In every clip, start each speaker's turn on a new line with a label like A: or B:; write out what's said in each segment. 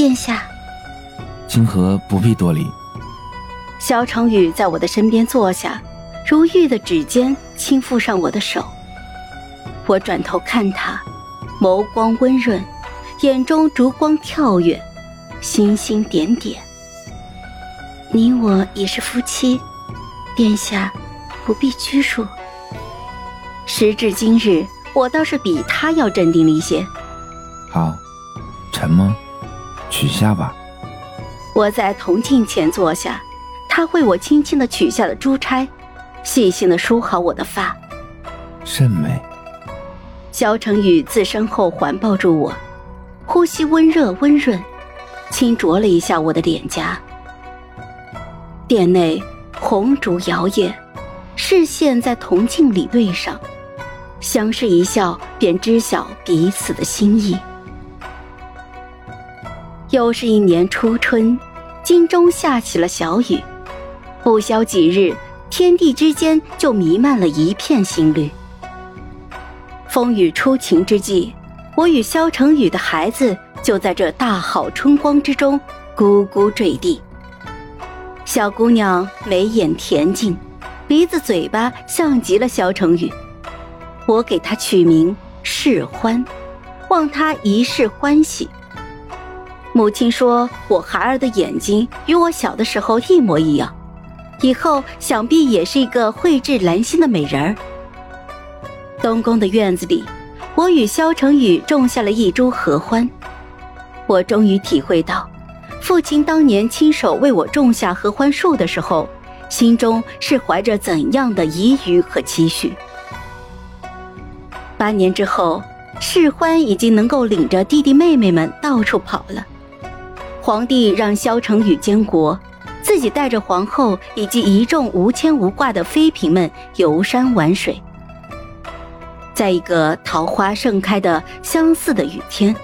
A: 殿下，
B: 清河不必多礼。
A: 萧成宇在我的身边坐下，如玉的指尖轻抚上我的手。我转头看他，眸光温润，眼中烛光跳跃，星星点点。你我已是夫妻，殿下不必拘束。时至今日，我倒是比他要镇定了一些。
B: 好，沉吗？取下吧。
A: 我在铜镜前坐下，他为我轻轻的取下了珠钗，细心的梳好我的发，
B: 甚美。
A: 萧成宇自身后环抱住我，呼吸温热温润，轻啄了一下我的脸颊。殿内红烛摇曳，视线在铜镜里对上，相视一笑，便知晓彼此的心意。又是一年初春，京中下起了小雨，不消几日，天地之间就弥漫了一片新绿。风雨初晴之际，我与萧成宇的孩子就在这大好春光之中咕咕坠地。小姑娘眉眼恬静，鼻子嘴巴像极了萧成宇。我给她取名世欢，望她一世欢喜。母亲说我孩儿的眼睛与我小的时候一模一样，以后想必也是一个蕙质兰心的美人儿。东宫的院子里，我与萧成宇种下了一株合欢。我终于体会到，父亲当年亲手为我种下合欢树的时候，心中是怀着怎样的疑虑和期许。八年之后，世欢已经能够领着弟弟妹妹们到处跑了。皇帝让萧成宇监国，自己带着皇后以及一众无牵无挂的妃嫔们游山玩水。在一个桃花盛开的相似的雨天，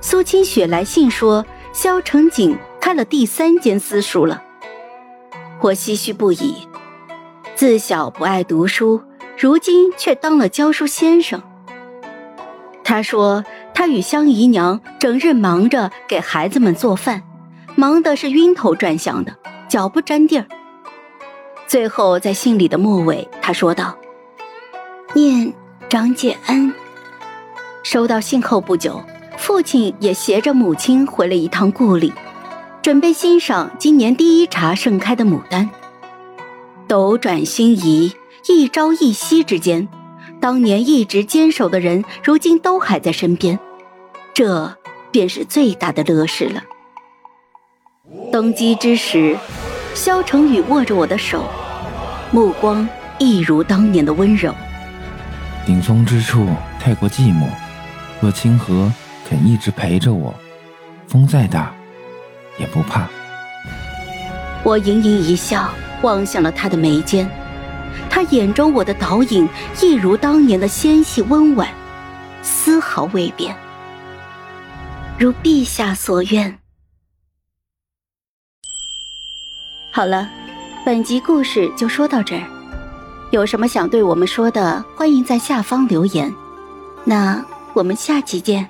A: 苏清雪来信说萧成景开了第三间私塾了。我唏嘘不已，自小不爱读书，如今却当了教书先生。他说他与香姨娘整日忙着给孩子们做饭，忙的是晕头转向的，脚不沾地儿。最后在信里的末尾，他说道：“念。”长姐恩。收到信后不久，父亲也携着母亲回了一趟故里，准备欣赏今年第一茬盛开的牡丹。斗转星移，一朝一夕之间，当年一直坚守的人，如今都还在身边，这便是最大的乐事了。登基之时，萧成宇握着我的手，目光一如当年的温柔。
B: 顶峰之处太过寂寞，若清河肯一直陪着我，风再大也不怕。
A: 我盈盈一笑，望向了他的眉间，他眼中我的倒影一如当年的纤细温婉，丝毫未变。如陛下所愿。好了，本集故事就说到这儿。有什么想对我们说的，欢迎在下方留言。那我们下期见。